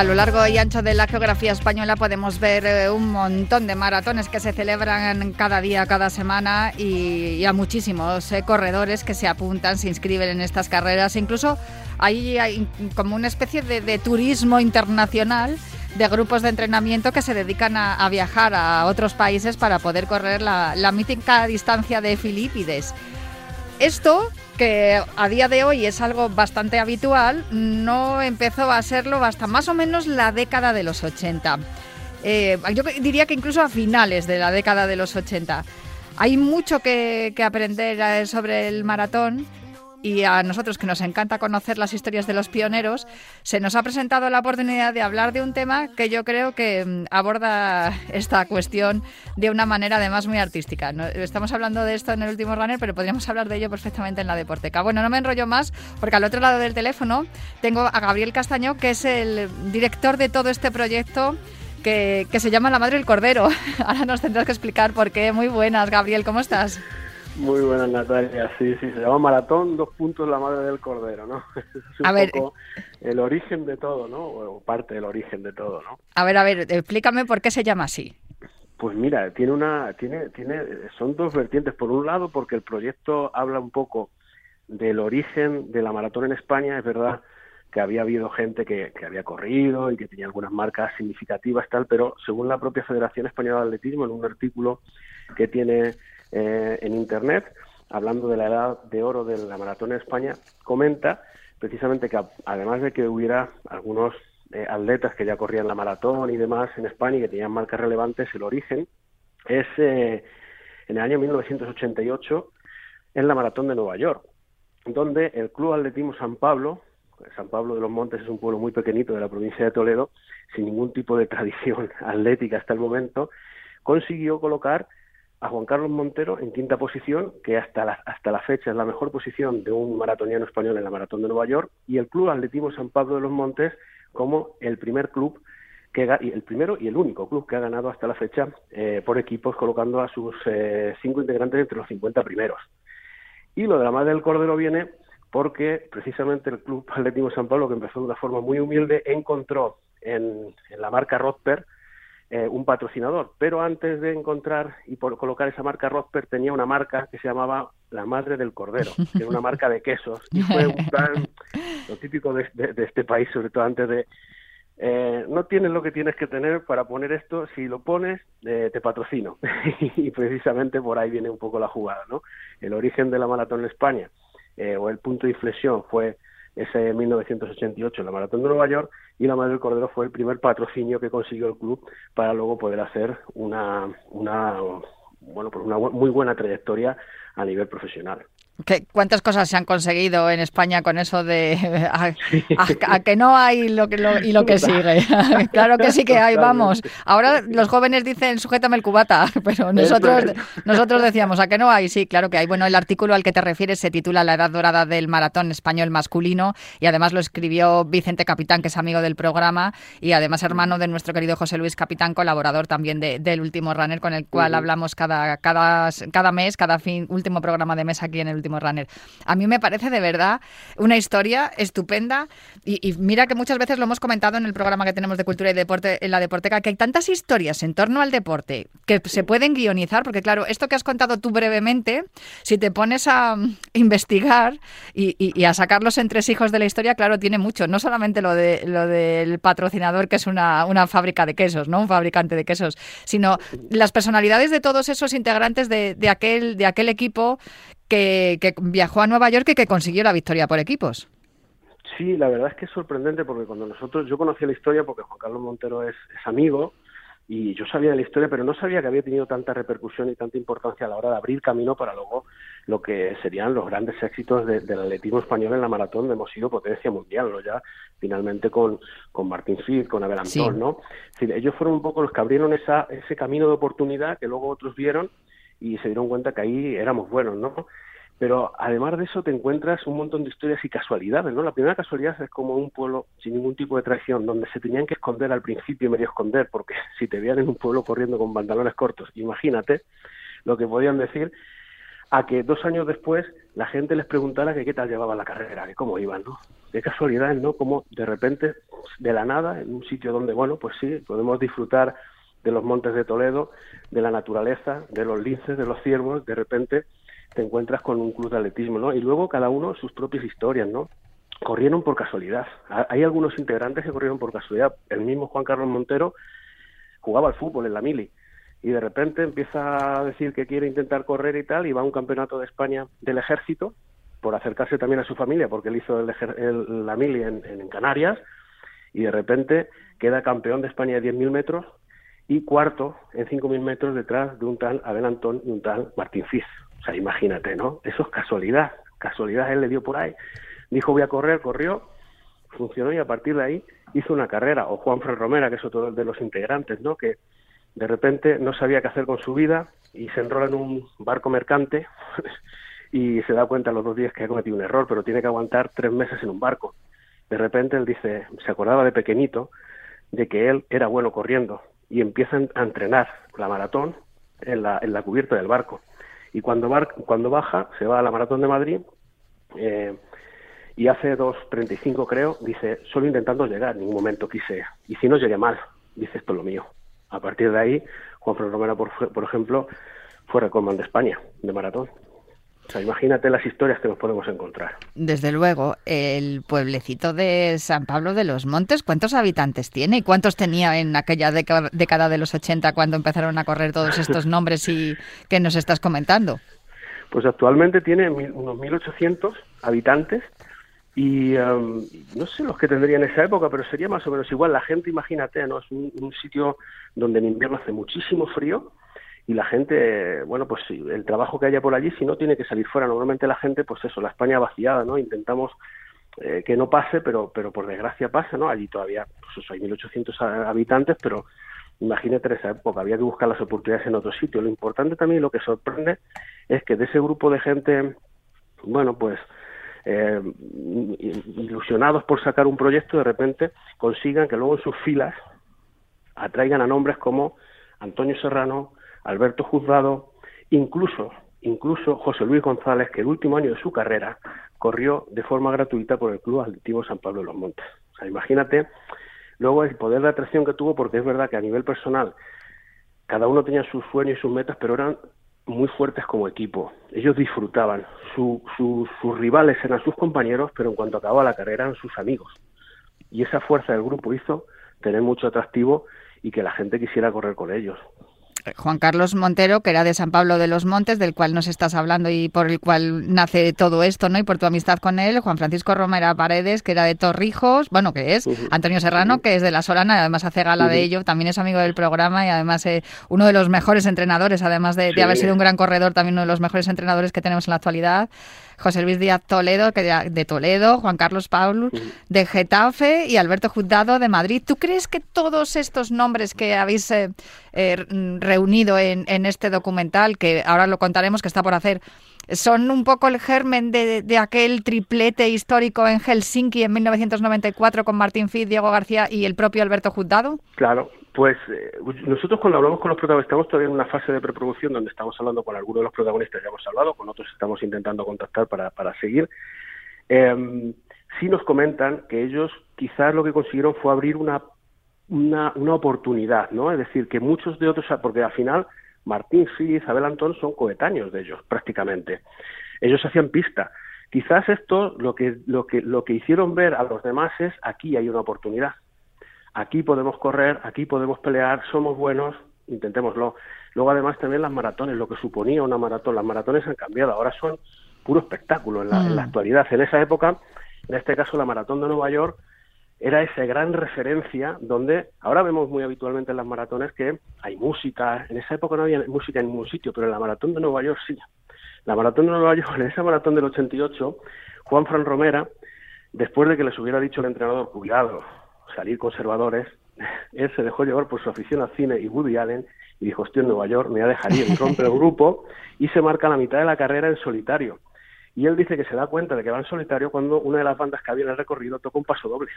A lo largo y ancho de la geografía española podemos ver eh, un montón de maratones que se celebran cada día, cada semana y, a muchísimos eh, corredores que se apuntan, se inscriben en estas carreras. Incluso hay, como una especie de, turismo internacional de grupos de entrenamiento que se dedican a, viajar a otros países para poder correr la, la mítica distancia de Filipides. Esto que a día de hoy es algo bastante habitual, no empezó a serlo hasta más o menos la década de los 80. Eh, yo diría que incluso a finales de la década de los 80. Hay mucho que, aprender eh, sobre el maratón y a nosotros que nos encanta conocer las historias de los pioneros, se nos ha presentado la oportunidad de hablar de un tema que yo creo que mm, aborda esta cuestión de una manera además muy artística. Estamos hablando de esto en el último runner, pero podríamos hablar de ello perfectamente en la Deporteca. Bueno, no me enrollo más porque al otro lado del teléfono tengo a Gabriel Castaño, que es el director de todo este proyecto. Que, que se llama La Madre del Cordero. Ahora nos tendrás que explicar por qué. Muy buenas, Gabriel, ¿cómo estás? Muy buenas, Natalia. Sí, sí, se llama Maratón, dos puntos, la madre del cordero, ¿no? es un poco el origen de todo, ¿no? O parte del origen de todo, ¿no? A ver, a ver, explícame por qué se llama así. Pues mira, tiene una, tiene, tiene, son dos vertientes. Por un lado, porque el proyecto habla un poco del origen de la maratón en España. Es verdad que había habido gente que, que había corrido y que tenía algunas marcas significativas, tal, pero según la propia Federación Española de Atletismo, en un artículo que tiene eh, en Internet, hablando de la edad de oro de la maratón en España, comenta precisamente que además de que hubiera algunos eh, atletas que ya corrían la maratón y demás en España y que tenían marcas relevantes, el origen es eh, en el año 1988 en la maratón de Nueva York, donde el Club Atletismo San Pablo, San Pablo de los Montes es un pueblo muy pequeñito de la provincia de Toledo, sin ningún tipo de tradición atlética hasta el momento, consiguió colocar a Juan Carlos Montero en quinta posición, que hasta la, hasta la fecha es la mejor posición de un maratoniano español en la Maratón de Nueva York, y el Club Atletismo San Pablo de los Montes como el primer club que el primero y el único club que ha ganado hasta la fecha eh, por equipos, colocando a sus eh, cinco integrantes entre los 50 primeros. Y lo de la Madre del Cordero viene porque precisamente el Club Atletismo San Pablo, que empezó de una forma muy humilde, encontró en, la marca Rosper eh, un patrocinador. Pero antes de encontrar y por colocar esa marca Rosper tenía una marca que se llamaba La Madre del Cordero, que era una marca de quesos. Y fue un plan, lo típico de, este país, sobre todo antes de... Eh, no tienes lo que tienes que tener para poner esto, si lo pones, eh, te patrocino. y precisamente por ahí viene un poco la jugada, ¿no? El origen de la maratón en España, o el punto de inflexión fue ese 1988 en la Maratón de Nueva York y la Madre del Cordero fue el primer patrocinio que consiguió el club para luego poder hacer una, una bueno, pues una muy buena trayectoria a nivel profesional. ¿Cuántas cosas se han conseguido en España con eso de a, que no hay lo que y lo que sigue? claro que sí que hay, vamos. Ahora los jóvenes dicen sujétame el cubata, pero nosotros nosotros decíamos a que no hay, sí, claro que hay. Bueno, el artículo al que te refieres se titula La edad dorada del maratón español masculino y además lo escribió Vicente Capitán, que es amigo del programa y además hermano de nuestro querido José Luis Capitán, colaborador también de, del último runner con el cual hablamos cada cada cada mes, cada fin último programa de mes aquí en el último runner. A mí me parece de verdad una historia estupenda y, mira que muchas veces lo hemos comentado en el programa que tenemos de cultura y deporte en la Deporteca, que hay tantas historias en torno al deporte que se pueden guionizar, porque claro, esto que has contado tú brevemente, si te pones a investigar y, a sacar los entresijos de la historia, claro, tiene mucho, no solamente lo, de, lo del patrocinador, que es una, una fábrica de quesos, ¿no? Un fabricante de quesos, sino las personalidades de todos esos integrantes de, de aquel, de aquel equipo que, viajó a Nueva York y que consiguió la victoria por equipos. Sí, la verdad es que es sorprendente porque cuando nosotros, yo conocí la historia porque Juan Carlos Montero es, amigo y yo sabía de la historia, pero no sabía que había tenido tanta repercusión y tanta importancia a la hora de abrir camino para luego lo que serían los grandes éxitos del atletismo español en la maratón, donde hemos sido potencia mundial, ¿no? ya finalmente con, con Martín con Abel Antón, ¿no? ellos fueron un poco los que abrieron esa, ese camino de oportunidad que luego otros vieron y se dieron cuenta que ahí éramos buenos, ¿no? Pero además de eso te encuentras un montón de historias y casualidades, ¿no? La primera casualidad es como un pueblo sin ningún tipo de traición, donde se tenían que esconder al principio medio esconder, porque si te veían en un pueblo corriendo con pantalones cortos, imagínate lo que podían decir. a que dos años después la gente les preguntara que qué tal llevaba la carrera, que cómo iban, ¿no? Qué casualidad, ¿no? Como de repente, de la nada, en un sitio donde, bueno, pues sí, podemos disfrutar de los montes de Toledo, de la naturaleza, de los linces, de los ciervos, de repente te encuentras con un club de atletismo, ¿no? Y luego cada uno sus propias historias, ¿no? Corrieron por casualidad. Hay algunos integrantes que corrieron por casualidad. El mismo Juan Carlos Montero jugaba al fútbol en la mili y de repente empieza a decir que quiere intentar correr y tal y va a un campeonato de España del ejército por acercarse también a su familia porque él hizo el, la mili en, en, Canarias y de repente queda campeón de España de 10.000 metros y cuarto en 5.000 metros detrás de un tal Abel Antón y un tal Martín Fis. O sea, imagínate, ¿no? Eso es casualidad. Casualidad él le dio por ahí. Dijo voy a correr, corrió, funcionó y a partir de ahí hizo una carrera. O Juan Fran Romera, que es otro de los integrantes, ¿no? Que de repente no sabía qué hacer con su vida y se enrola en un barco mercante y se da cuenta a los dos días que ha cometido un error, pero tiene que aguantar tres meses en un barco. De repente él dice, se acordaba de pequeñito de que él era bueno corriendo y empieza a entrenar la maratón en la, en la cubierta del barco. Y cuando, cuando baja, se va a la Maratón de Madrid eh, y hace 2.35 creo, dice, solo intentando llegar, en ningún momento quise, y si no llegué mal, dice, esto es lo mío. A partir de ahí, Juan Fran Romero, por, por ejemplo, fue recordman de España, de maratón imagínate las historias que nos podemos encontrar. Desde luego, el pueblecito de San Pablo de los Montes, ¿cuántos habitantes tiene y cuántos tenía en aquella década de los 80 cuando empezaron a correr todos estos nombres y que nos estás comentando? Pues actualmente tiene unos 1.800 habitantes y um, no sé los que tendría en esa época, pero sería más o menos igual. La gente, imagínate, ¿no? Es un sitio donde en invierno hace muchísimo frío y la gente, bueno, pues el trabajo que haya por allí, si no tiene que salir fuera. Normalmente la gente, pues eso, la España vaciada, ¿no? Intentamos eh, que no pase, pero, pero por desgracia pasa, ¿no? Allí todavía, pues eso, hay 1.800 habitantes, pero imagínate en esa época, había que buscar las oportunidades en otro sitio. Lo importante también, lo que sorprende, es que de ese grupo de gente, bueno, pues eh, ilusionados por sacar un proyecto, de repente consigan que luego en sus filas atraigan a nombres como Antonio Serrano, Alberto Juzgado, incluso, incluso José Luis González, que el último año de su carrera corrió de forma gratuita por el Club Atlético San Pablo de los Montes. O sea, imagínate luego el poder de atracción que tuvo, porque es verdad que a nivel personal cada uno tenía sus sueños y sus metas, pero eran muy fuertes como equipo. Ellos disfrutaban. sus rivales eran sus compañeros, pero en cuanto acababa la carrera eran sus amigos. Y esa fuerza del grupo hizo tener mucho atractivo y que la gente quisiera correr con ellos. Juan Carlos Montero, que era de San Pablo de los Montes, del cual nos estás hablando y por el cual nace todo esto, ¿no? Y por tu amistad con él, Juan Francisco Romera Paredes, que era de Torrijos, bueno, que es, Antonio Serrano, que es de La Solana, y además hace gala de ello, también es amigo del programa y además eh, uno de los mejores entrenadores, además de, de haber sido un gran corredor, también uno de los mejores entrenadores que tenemos en la actualidad. José Luis Díaz Toledo, que de Toledo, Juan Carlos Paul de Getafe y Alberto Juzgado de Madrid. ¿Tú crees que todos estos nombres que habéis eh, eh, reunido en, este documental, que ahora lo contaremos, que está por hacer, son un poco el germen de, aquel triplete histórico en Helsinki en 1994 con Martín Fitz, Diego García y el propio Alberto Juzgado? Claro, pues eh, nosotros cuando hablamos con los protagonistas, estamos todavía en una fase de preproducción donde estamos hablando con algunos de los protagonistas, ya hemos hablado, con otros estamos intentando contactar para, para seguir. Eh, sí nos comentan que ellos quizás lo que consiguieron fue abrir una, una, una oportunidad, ¿no? Es decir, que muchos de otros, porque al final Martín y Isabel Antón son coetáneos de ellos, prácticamente. Ellos hacían pista. Quizás esto lo que, lo que, lo que hicieron ver a los demás es aquí hay una oportunidad aquí podemos correr, aquí podemos pelear, somos buenos, intentémoslo. Luego además también las maratones, lo que suponía una maratón, las maratones han cambiado, ahora son puro espectáculo en la, en la mm. actualidad. En esa época, en este caso la maratón de Nueva York, era esa gran referencia donde ahora vemos muy habitualmente en las maratones que hay música, en esa época no había música en ningún sitio, pero en la maratón de Nueva York sí. La maratón de Nueva York, en esa maratón del 88, Juan Fran Romera, después de que les hubiera dicho el entrenador, cuidado, salir conservadores, él se dejó llevar por su afición al cine y Woody Allen y dijo, estoy en Nueva York, me voy a dejar ir, rompe el grupo y se marca la mitad de la carrera en solitario. Y él dice que se da cuenta de que va en solitario cuando una de las bandas que había en el recorrido toca un paso doble.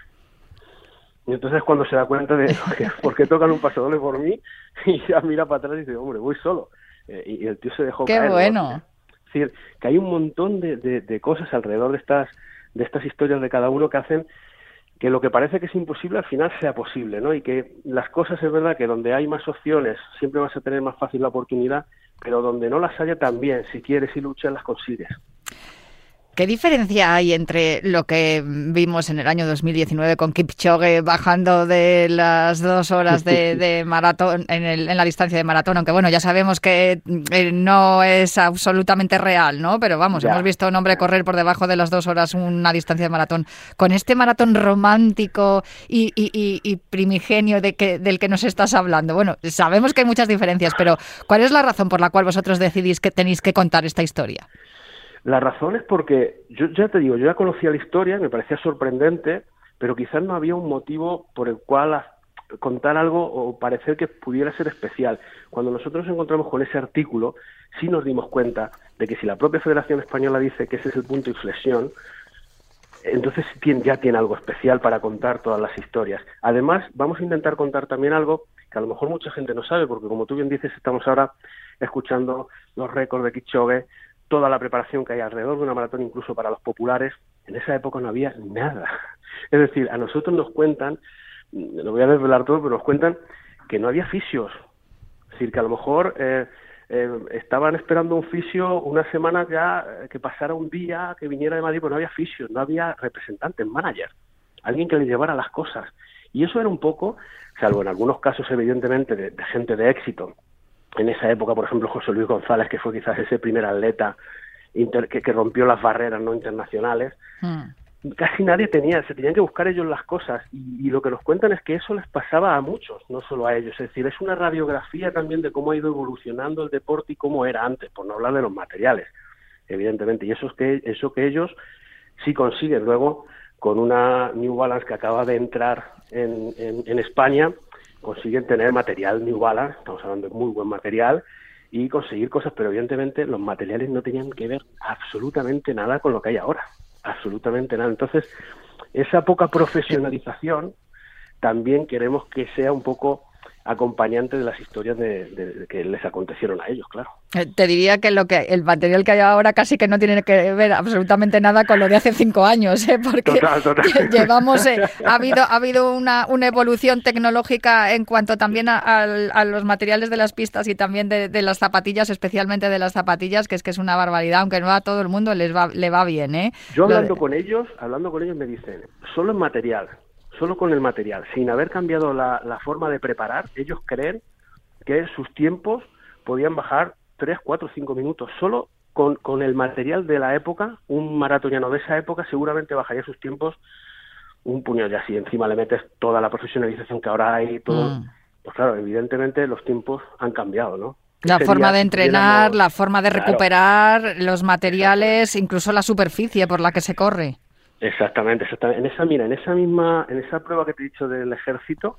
Y entonces cuando se da cuenta de por qué tocan un paso doble por mí, y ya mira para atrás y dice, hombre, voy solo. Eh, y, el tío se dejó Qué bueno. decir, que hay un montón de, de cosas alrededor de estas, de estas historias de cada uno que hacen que lo que parece que es imposible al final sea posible, ¿no? Y que las cosas es verdad que donde hay más opciones siempre vas a tener más fácil la oportunidad, pero donde no las haya también, si quieres y luchas, las consigues. ¿Qué diferencia hay entre lo que vimos en el año 2019 con Kipchoge bajando de las dos horas de, maratón en, la distancia de maratón? Aunque bueno, ya sabemos que eh, no es absolutamente real, ¿no? Pero vamos, hemos visto a un hombre correr por debajo de las dos horas una distancia de maratón. Con este maratón romántico y, primigenio de que, del que nos estás hablando. Bueno, sabemos que hay muchas diferencias, pero ¿cuál es la razón por la cual vosotros decidís que tenéis que contar esta historia? La razón es porque, yo ya te digo, yo ya conocía la historia, me parecía sorprendente, pero quizás no había un motivo por el cual contar algo o parecer que pudiera ser especial. Cuando nosotros nos encontramos con ese artículo, sí nos dimos cuenta de que si la propia Federación Española dice que ese es el punto de inflexión, entonces ya tiene algo especial para contar todas las historias. Además, vamos a intentar contar también algo que a lo mejor mucha gente no sabe, porque como tú bien dices, estamos ahora escuchando los récords de Kichogue, toda la preparación que hay alrededor de una maratón, incluso para los populares, en esa época no había nada. Es decir, a nosotros nos cuentan, lo voy a desvelar todo, pero nos cuentan que no había fisios. Es decir, que a lo mejor eh, eh, estaban esperando un fisio una semana ya, eh, que pasara un día, que viniera de Madrid, pues no había fisios, no había representantes, manager, alguien que le llevara las cosas. Y eso era un poco, salvo en algunos casos evidentemente de gente de éxito, en esa época, por ejemplo, José Luis González, que fue quizás ese primer atleta que, rompió las barreras no internacionales, hmm. casi nadie tenía, se tenían que buscar ellos las cosas y, lo que nos cuentan es que eso les pasaba a muchos, no solo a ellos, es decir, es una radiografía también de cómo ha ido evolucionando el deporte y cómo era antes, por no hablar de los materiales, evidentemente, y eso es que eso que ellos sí consiguen. Luego con una New Balance que acaba de entrar en, en España consiguen tener material New Balance, estamos hablando de muy buen material, y conseguir cosas, pero evidentemente los materiales no tenían que ver absolutamente nada con lo que hay ahora, absolutamente nada. Entonces, esa poca profesionalización también queremos que sea un poco acompañante de las historias de, que les acontecieron a ellos, claro. Eh, te diría que lo que el material que hay ahora casi que no tiene que ver absolutamente nada con lo de hace cinco años, ¿eh? porque llevamos eh, ha habido ha habido una, una, evolución tecnológica en cuanto también a, los materiales de las pistas y también de, las zapatillas, especialmente de las zapatillas, que es que es una barbaridad, aunque no a todo el mundo les va le va bien, ¿eh? Yo hablando con ellos, hablando con ellos me dicen solo en material, solo con el material, sin haber cambiado la, forma de preparar, ellos creen que sus tiempos podían bajar 3, 4, 5 minutos. Solo con, con el material de la época, un maratoniano de esa época seguramente bajaría sus tiempos un puño ya si encima le metes toda la profesionalización que ahora hay todo. Mm. pues claro evidentemente los tiempos han cambiado no la forma de entrenar la forma de recuperar los materiales incluso la superficie por la que se corre Exactamente, exactamente. En esa, mira, en esa misma, en esa prueba que te he dicho del ejército,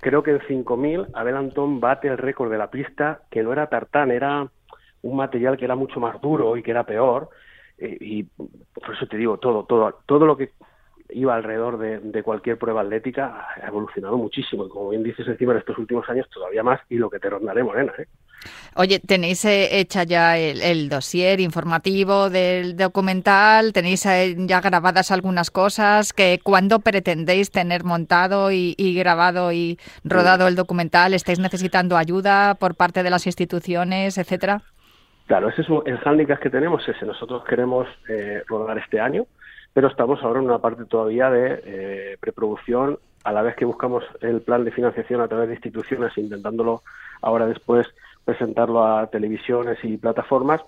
creo que en 5000 Abel Antón bate el récord de la pista, que no era tartán, era un material que era mucho más duro y que era peor. Eh, y por eso te digo, todo, todo, todo lo que iba alrededor de, cualquier prueba atlética ha evolucionado muchísimo. Y como bien dices, encima en estos últimos años todavía más y lo que te rondaré, Morena. ¿eh? Oye, ¿tenéis eh, hecha ya el, dossier informativo del documental? ¿Tenéis eh, ya grabadas algunas cosas? que ¿Cuándo pretendéis tener montado y, grabado y rodado el documental? ¿Estáis necesitando ayuda por parte de las instituciones, etcétera? Claro, ese es el hándicap que tenemos, ese. Nosotros queremos eh, rodar este año, pero estamos ahora en una parte todavía de preproducción, a la vez que buscamos el plan de financiación a través de instituciones, intentándolo ahora después presentarlo a televisiones y plataformas.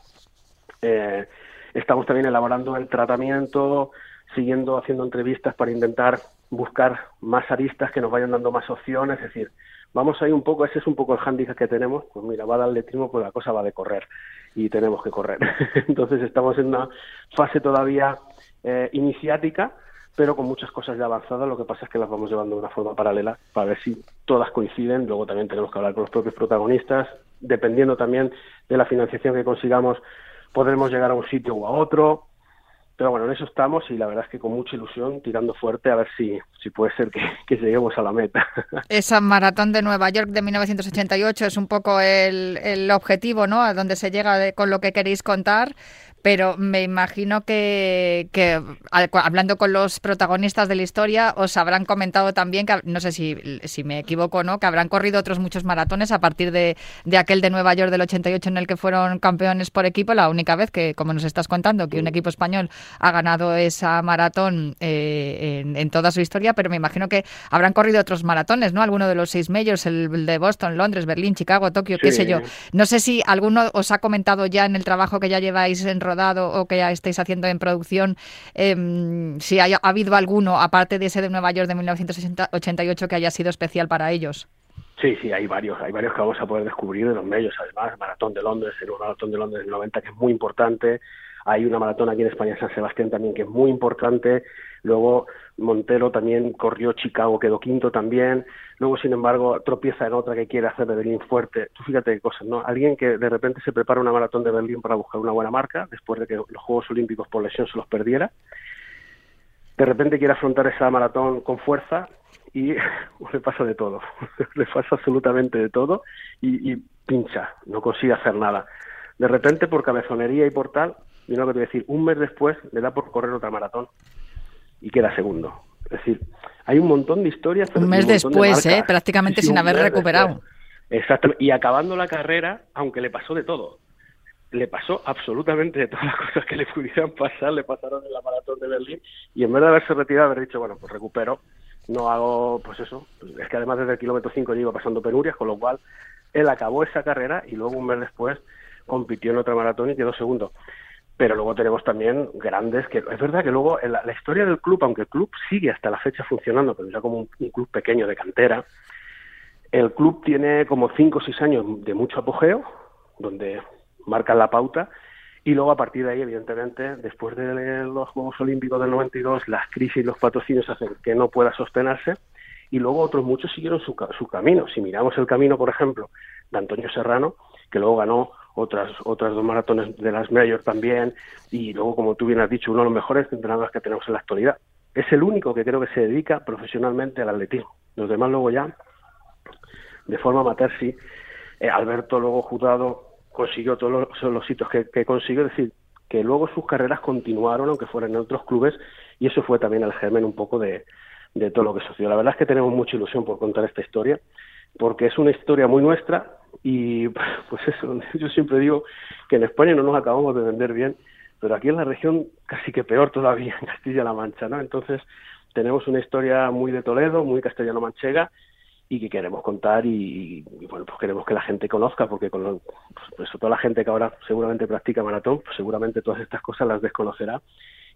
Eh, estamos también elaborando el tratamiento, siguiendo haciendo entrevistas para intentar buscar más aristas que nos vayan dando más opciones, es decir, vamos ahí un poco, ese es un poco el hándicap que tenemos, pues mira, va al letrismo, pues la cosa va de correr y tenemos que correr. Entonces estamos en una fase todavía eh, iniciática, pero con muchas cosas ya avanzadas, lo que pasa es que las vamos llevando de una forma paralela para ver si todas coinciden, luego también tenemos que hablar con los propios protagonistas, dependiendo también de la financiación que consigamos, podremos llegar a un sitio u a otro, pero bueno, en eso estamos y la verdad es que con mucha ilusión, tirando fuerte a ver si, si puede ser que, que lleguemos a la meta. Esa maratón de Nueva York de 1988 es un poco el, el objetivo, ¿no? A donde se llega con lo que queréis contar pero me imagino que, que, hablando con los protagonistas de la historia os habrán comentado también, que no sé si, si me equivoco o no, que habrán corrido otros muchos maratones a partir de, de, aquel de Nueva York del 88 en el que fueron campeones por equipo, la única vez que, como nos estás contando, que un equipo español ha ganado esa maratón eh, en, toda su historia, pero me imagino que habrán corrido otros maratones, ¿no? Alguno de los seis majors, el de Boston, Londres, Berlín, Chicago, Tokio, qué sé yo. No sé si alguno os ha comentado ya en el trabajo que ya lleváis en rodado o que ya estáis haciendo en producción, em, si ha habido alguno, aparte de ese de Nueva York de 1988, que haya sido especial para ellos. Sí, sí, hay varios, hay varios que vamos a poder descubrir de los medios, además, Maratón de Londres, el Maratón de Londres del 90 que es muy importante, hay una maratón aquí en España, San Sebastián también, que es muy importante, luego Montero también corrió Chicago, quedó quinto también, luego sin embargo tropieza en otra que quiere hacer de Berlín fuerte. Tú fíjate qué cosas, ¿no? Alguien que de repente se prepara una maratón de Berlín para buscar una buena marca, después de que los Juegos Olímpicos por lesión se los perdiera, de repente quiere afrontar esa maratón con fuerza y le pasa de todo, le pasa absolutamente de todo y, y pincha, no consigue hacer nada. De repente, por cabezonería y por tal, y no que te voy a decir, un mes después le da por correr otra maratón y queda segundo. Es decir, hay un montón de historias. Un mes después, ¿eh? prácticamente sin haber recuperado. Exactamente. Y acabando la carrera, aunque le pasó de todo. Le pasó absolutamente de todas las cosas que le pudieran pasar, le pasaron en la maratón de Berlín. Y en vez de haberse retirado, haber dicho, bueno, pues recupero, no hago, pues eso. Es que además desde el kilómetro 5 yo iba pasando penurias, con lo cual él acabó esa carrera y luego un mes después compitió en otra maratón y quedó segundo pero luego tenemos también grandes que es verdad que luego la, historia del club aunque el club sigue hasta la fecha funcionando pero ya como un, club pequeño de cantera el club tiene como cinco o seis años de mucho apogeo donde marcan la pauta y luego a partir de ahí evidentemente después de los Juegos Olímpicos del 92 las crisis y los patrocinios hacen que no pueda sostenerse y luego otros muchos siguieron su, su camino. Si miramos el camino por ejemplo de Antonio Serrano que luego ganó otras otras dos maratones de las mayores también. Y luego como tú bien has dicho uno de los mejores entrenadores que tenemos en la actualidad. Es el único que creo que se dedica profesionalmente al atletismo. Los demás luego ya de forma amateur sí. Eh, Alberto luego juzgado consiguió todos los, los hitos que, que, consiguió. Es decir que luego sus carreras continuaron aunque fueran en otros clubes y eso fue también el germen un poco de, de todo lo que sucedió. La verdad es que tenemos mucha ilusión por contar esta historia porque es una historia muy nuestra y pues eso, yo siempre digo que en España no nos acabamos de vender bien, pero aquí en la región casi que peor todavía, en Castilla-La Mancha, ¿no? Entonces tenemos una historia muy de Toledo, muy castellano-manchega y que queremos contar y, bueno, pues queremos que la gente conozca, porque con lo, pues, toda la gente que ahora seguramente practica maratón, pues seguramente todas estas cosas las desconocerá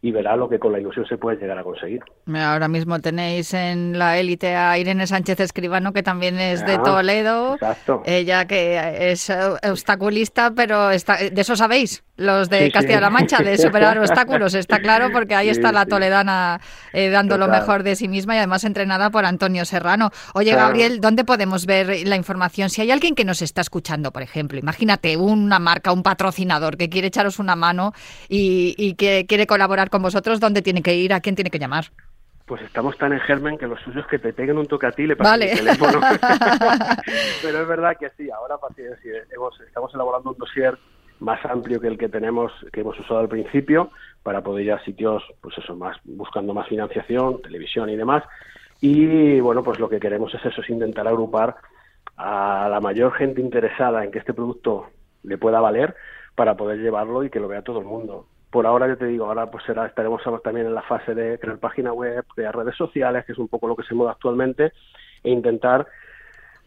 y verá lo que con la ilusión se puede llegar a conseguir. Ahora mismo tenéis en la élite a Irene Sánchez Escribano, que también es de ah, Toledo. Exacto. Ella que es obstaculista, pero está, de eso sabéis, los de Castilla-La Mancha, de superar obstáculos, está claro, porque ahí está la toledana eh, dando lo mejor de sí misma y además entrenada por Antonio Serrano. Oye, Gabriel, ¿dónde podemos ver la información? Si hay alguien que nos está escuchando, por ejemplo, imagínate una marca, un patrocinador que quiere echaros una mano y, y que quiere colaborar con vosotros, ¿dónde tiene que ir? ¿A quién tiene que llamar? Pues estamos tan en germen que los suyos que te peguen un toque a ti le pasen el teléfono. Pero es verdad que sí, ahora estamos elaborando un dossier más amplio que el que tenemos, que hemos usado al principio, para poder ir a sitios, pues eso, más, buscando más financiación, televisión y demás. Y bueno, pues lo que queremos es eso, es intentar agrupar a la mayor gente interesada en que este producto le pueda valer para poder llevarlo y que lo vea todo el mundo por ahora yo te digo, ahora pues será, estaremos también en la fase de crear página web, crear redes sociales, que es un poco lo que se mueve actualmente, e intentar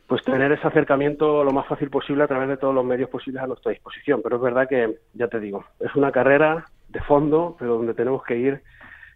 pues tener ese acercamiento lo más fácil posible a través de todos los medios posibles a nuestra disposición. Pero es verdad que, ya te digo, es una carrera de fondo, pero donde tenemos que ir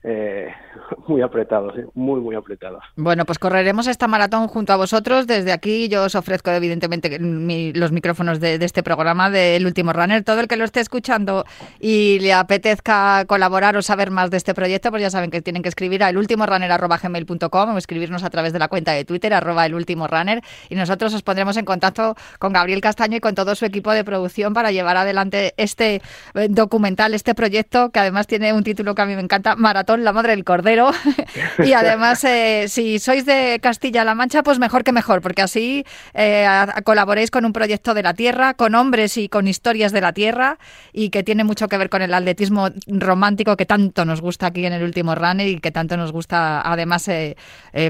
eh, muy apretados, ¿eh? muy, muy apretados. Bueno, pues correremos esta maratón junto a vosotros. Desde aquí yo os ofrezco evidentemente los micrófonos de, este programa del Último Runner. Todo el que lo esté escuchando y le apetezca colaborar o saber más de este proyecto, pues ya saben que tienen que escribir a elultimorunner.gmail.com o escribirnos a través de la cuenta de Twitter, arroba elultimorunner, y nosotros os pondremos en contacto con Gabriel Castaño y con todo su equipo de producción para llevar adelante este eh, documental, este proyecto, que además tiene un título que a mí me encanta, Maratón la madre del cordero. y además, eh, si sois de Castilla-La Mancha, pues mejor que mejor, porque así eh, colaboréis con un proyecto de la tierra, con hombres y con historias de la tierra, y que tiene mucho que ver con el atletismo romántico que tanto nos gusta aquí en el último runner y que tanto nos gusta además eh,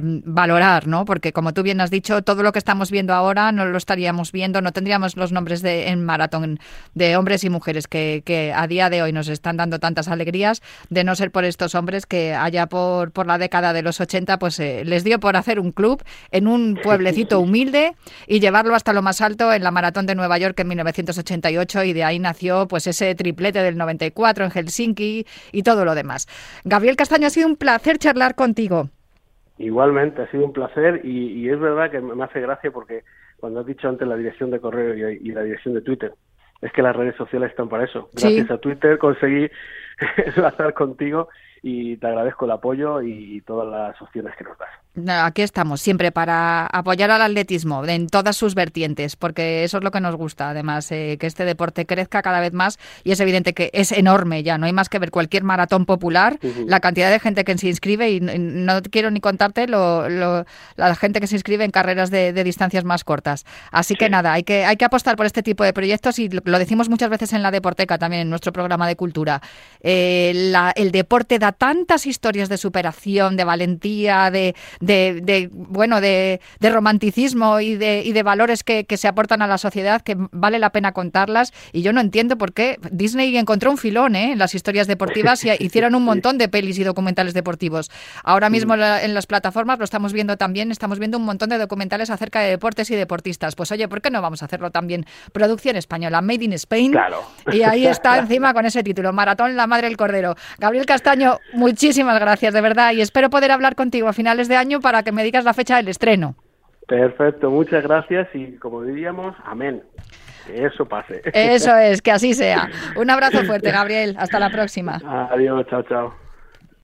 valorar, ¿no? Porque como tú bien has dicho, todo lo que estamos viendo ahora no lo estaríamos viendo, no tendríamos los nombres de, en maratón de hombres y mujeres que, que a día de hoy nos están dando tantas alegrías, de no ser por estos hombres que allá por, por la década de los 80 pues eh, les dio por hacer un club en un pueblecito humilde y llevarlo hasta lo más alto en la maratón de Nueva York en 1988 y de ahí nació pues ese triplete del 94 en Helsinki y todo lo demás. Gabriel Castaño, ha sido un placer charlar contigo. Igualmente, ha sido un placer y, es verdad que me hace gracia porque cuando has dicho antes la dirección de correo y, la dirección de Twitter, es que las redes sociales están para eso. Gracias a Twitter conseguí enlazar contigo y te agradezco el apoyo y todas las opciones que nos das. Aquí estamos, siempre para apoyar al atletismo en todas sus vertientes, porque eso es lo que nos gusta, además, eh, que este deporte crezca cada vez más y es evidente que es enorme ya, no hay más que ver cualquier maratón popular, la cantidad de gente que se inscribe y no quiero ni contarte lo, la gente que se inscribe en carreras de, distancias más cortas. Así que nada, hay que, hay que apostar por este tipo de proyectos y lo decimos muchas veces en la Deporteca también, en nuestro programa de cultura. Eh, el deporte da tantas historias de superación, de valentía, de de, bueno, de, romanticismo y de, y de valores que, se aportan a la sociedad que vale la pena contarlas. Y yo no entiendo por qué Disney encontró un filón ¿eh? en las historias deportivas y hicieron un montón de pelis y documentales deportivos. Ahora mismo en las plataformas lo estamos viendo también, estamos viendo un montón de documentales acerca de deportes y deportistas. Pues oye, ¿por qué no vamos a hacerlo también? Producción española, Made in Spain. Y ahí está encima con ese título, Maratón La Madre del Cordero. Gabriel Castaño, muchísimas gracias, de verdad, y espero poder hablar contigo a finales de año para que me digas la fecha del estreno. Perfecto, muchas gracias y como diríamos, amén. Que eso pase. Eso es, que así sea. Un abrazo fuerte, Gabriel. Hasta la próxima. Adiós, chao, chao.